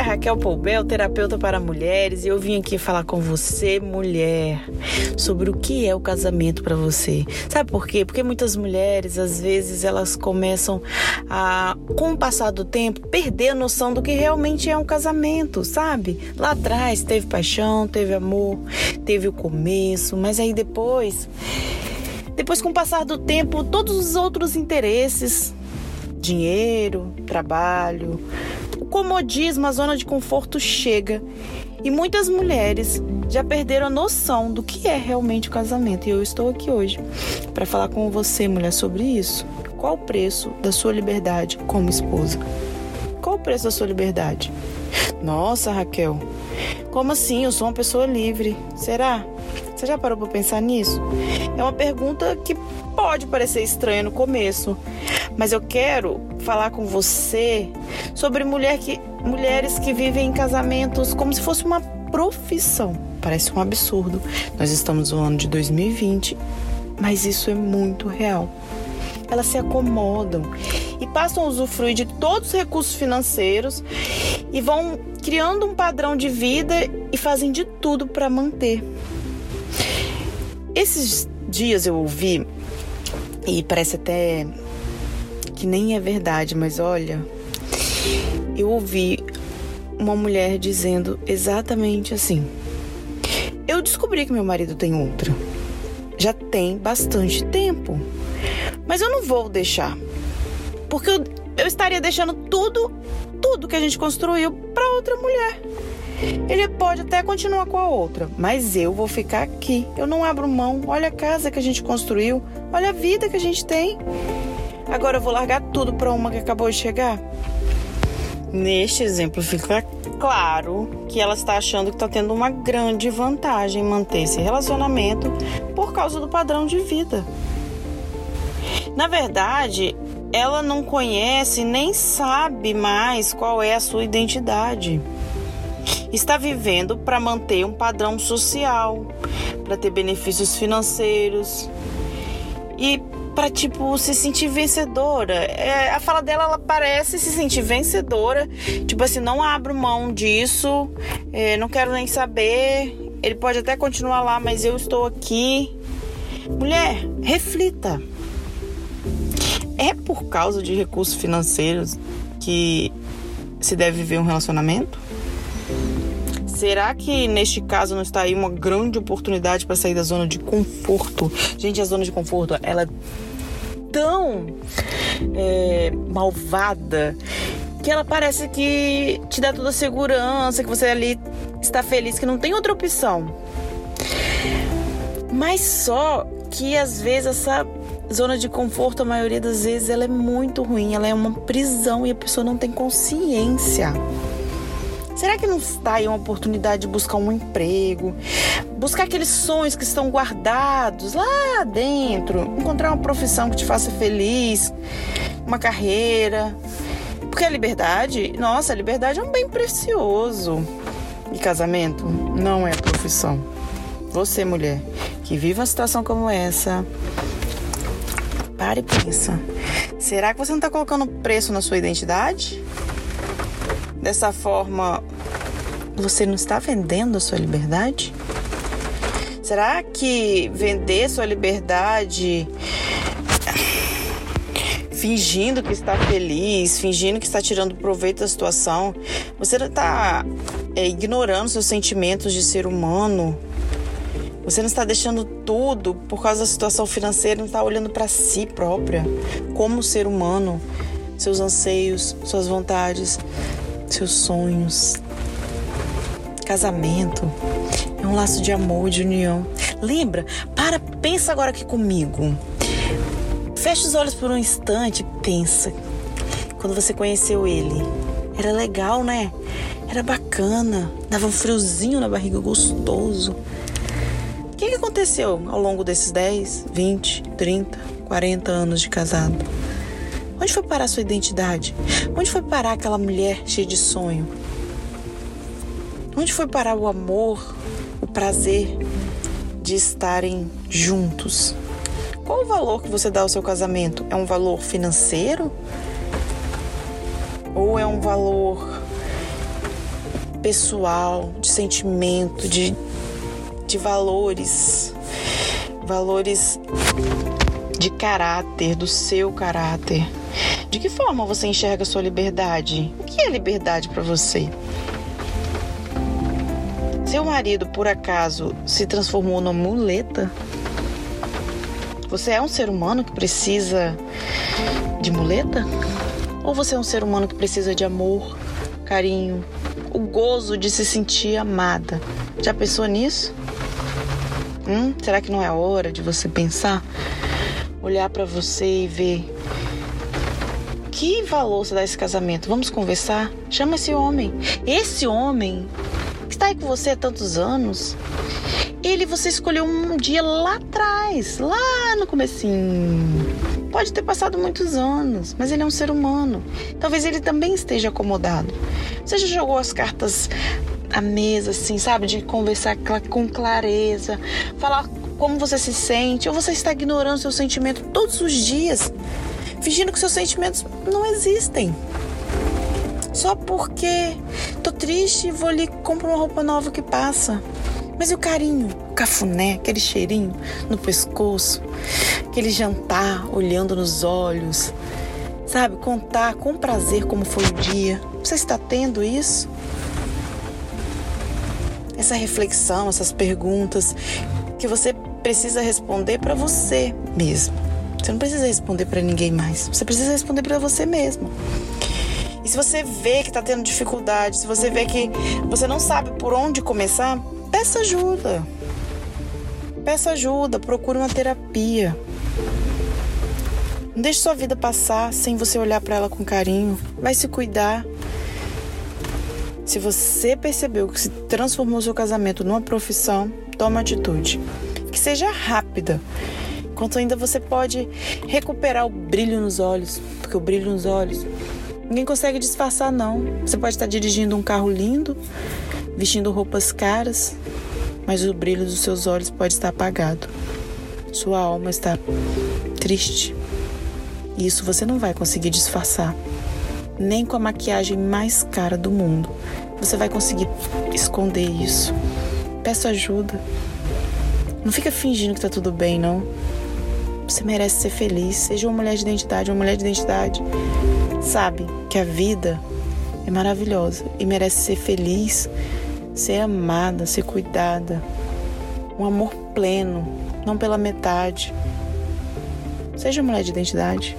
é Raquel Poubel, terapeuta para mulheres, e eu vim aqui falar com você, mulher, sobre o que é o casamento para você. Sabe por quê? Porque muitas mulheres, às vezes, elas começam a, com o passar do tempo, perder a noção do que realmente é um casamento, sabe? Lá atrás teve paixão, teve amor, teve o começo, mas aí depois, depois com o passar do tempo, todos os outros interesses dinheiro, trabalho, o comodismo, a zona de conforto chega e muitas mulheres já perderam a noção do que é realmente o casamento. E eu estou aqui hoje para falar com você, mulher, sobre isso. Qual o preço da sua liberdade como esposa? Qual o preço da sua liberdade? Nossa, Raquel, como assim? Eu sou uma pessoa livre. Será? Você já parou para pensar nisso? É uma pergunta que pode parecer estranha no começo, mas eu quero falar com você sobre mulher que, mulheres que vivem em casamentos como se fosse uma profissão. Parece um absurdo. Nós estamos no ano de 2020, mas isso é muito real. Elas se acomodam e passam a usufruir de todos os recursos financeiros e vão criando um padrão de vida e fazem de tudo para manter. Esses dias eu ouvi e parece até que nem é verdade, mas olha, eu ouvi uma mulher dizendo exatamente assim: Eu descobri que meu marido tem outra. Já tem bastante tempo. Mas eu não vou deixar. Porque eu, eu estaria deixando tudo, tudo que a gente construiu para outra mulher. Ele pode até continuar com a outra, mas eu vou ficar aqui. Eu não abro mão. Olha a casa que a gente construiu, olha a vida que a gente tem. Agora eu vou largar tudo para uma que acabou de chegar? Neste exemplo fica claro que ela está achando que está tendo uma grande vantagem em manter esse relacionamento por causa do padrão de vida. Na verdade, ela não conhece nem sabe mais qual é a sua identidade está vivendo para manter um padrão social, para ter benefícios financeiros e para tipo se sentir vencedora. É, a fala dela ela parece se sentir vencedora, tipo assim, não abro mão disso, é, não quero nem saber. Ele pode até continuar lá, mas eu estou aqui. Mulher, reflita. É por causa de recursos financeiros que se deve viver um relacionamento? Será que neste caso não está aí uma grande oportunidade para sair da zona de conforto? Gente, a zona de conforto, ela é tão é, malvada que ela parece que te dá toda a segurança, que você ali está feliz, que não tem outra opção. Mas só que às vezes essa zona de conforto, a maioria das vezes, ela é muito ruim, ela é uma prisão e a pessoa não tem consciência. Será que não está aí uma oportunidade de buscar um emprego? Buscar aqueles sonhos que estão guardados lá dentro? Encontrar uma profissão que te faça feliz? Uma carreira? Porque a liberdade, nossa, a liberdade é um bem precioso. E casamento não é profissão. Você, mulher, que vive uma situação como essa, pare e pensa. Será que você não está colocando preço na sua identidade? Dessa forma, você não está vendendo a sua liberdade? Será que vender sua liberdade fingindo que está feliz, fingindo que está tirando proveito da situação, você está é, ignorando seus sentimentos de ser humano? Você não está deixando tudo por causa da situação financeira, não está olhando para si própria como ser humano, seus anseios, suas vontades, seus sonhos. Casamento é um laço de amor, de união. Lembra? Para, pensa agora aqui comigo. Fecha os olhos por um instante e pensa. Quando você conheceu ele, era legal, né? Era bacana, dava um friozinho na barriga gostoso. O que, aconteceu ao longo desses 10, 20, 30, 40 anos de casado? Onde foi parar sua identidade? Onde foi parar aquela mulher cheia de sonho? Onde foi parar o amor, o prazer de estarem juntos? Qual o valor que você dá ao seu casamento? É um valor financeiro? Ou é um valor pessoal, de sentimento, de, de valores, valores de caráter, do seu caráter. De que forma você enxerga sua liberdade? O que é liberdade para você? Seu marido, por acaso, se transformou numa muleta? Você é um ser humano que precisa de muleta? Ou você é um ser humano que precisa de amor, carinho, o gozo de se sentir amada? Já pensou nisso? Hum, será que não é hora de você pensar? Olhar para você e ver que valor você dá esse casamento? Vamos conversar? Chama esse homem. Esse homem que está aí com você há tantos anos, ele você escolheu um dia lá atrás, lá no comecinho. Pode ter passado muitos anos, mas ele é um ser humano. Talvez ele também esteja acomodado. Você já jogou as cartas à mesa, assim, sabe? De conversar com clareza, falar como você se sente, ou você está ignorando seu sentimento todos os dias, fingindo que seus sentimentos não existem. Só porque tô triste e vou ali comprar uma roupa nova que passa. Mas e o carinho, o cafuné, aquele cheirinho no pescoço, aquele jantar olhando nos olhos, sabe? Contar com prazer como foi o dia. Você está tendo isso? Essa reflexão, essas perguntas que você precisa responder para você mesmo. Você não precisa responder para ninguém mais. Você precisa responder para você mesmo. E se você vê que está tendo dificuldade, se você vê que você não sabe por onde começar, peça ajuda. Peça ajuda, procure uma terapia. Não deixe sua vida passar sem você olhar para ela com carinho. Vai se cuidar. Se você percebeu que se transformou seu casamento numa profissão, toma atitude. Que seja rápida. Enquanto ainda você pode recuperar o brilho nos olhos, porque o brilho nos olhos Ninguém consegue disfarçar, não. Você pode estar dirigindo um carro lindo, vestindo roupas caras, mas o brilho dos seus olhos pode estar apagado. Sua alma está triste. E isso você não vai conseguir disfarçar. Nem com a maquiagem mais cara do mundo. Você vai conseguir esconder isso. Peça ajuda. Não fica fingindo que tá tudo bem, não. Você merece ser feliz. Seja uma mulher de identidade, uma mulher de identidade sabe que a vida é maravilhosa e merece ser feliz, ser amada, ser cuidada. Um amor pleno, não pela metade. Seja mulher de identidade.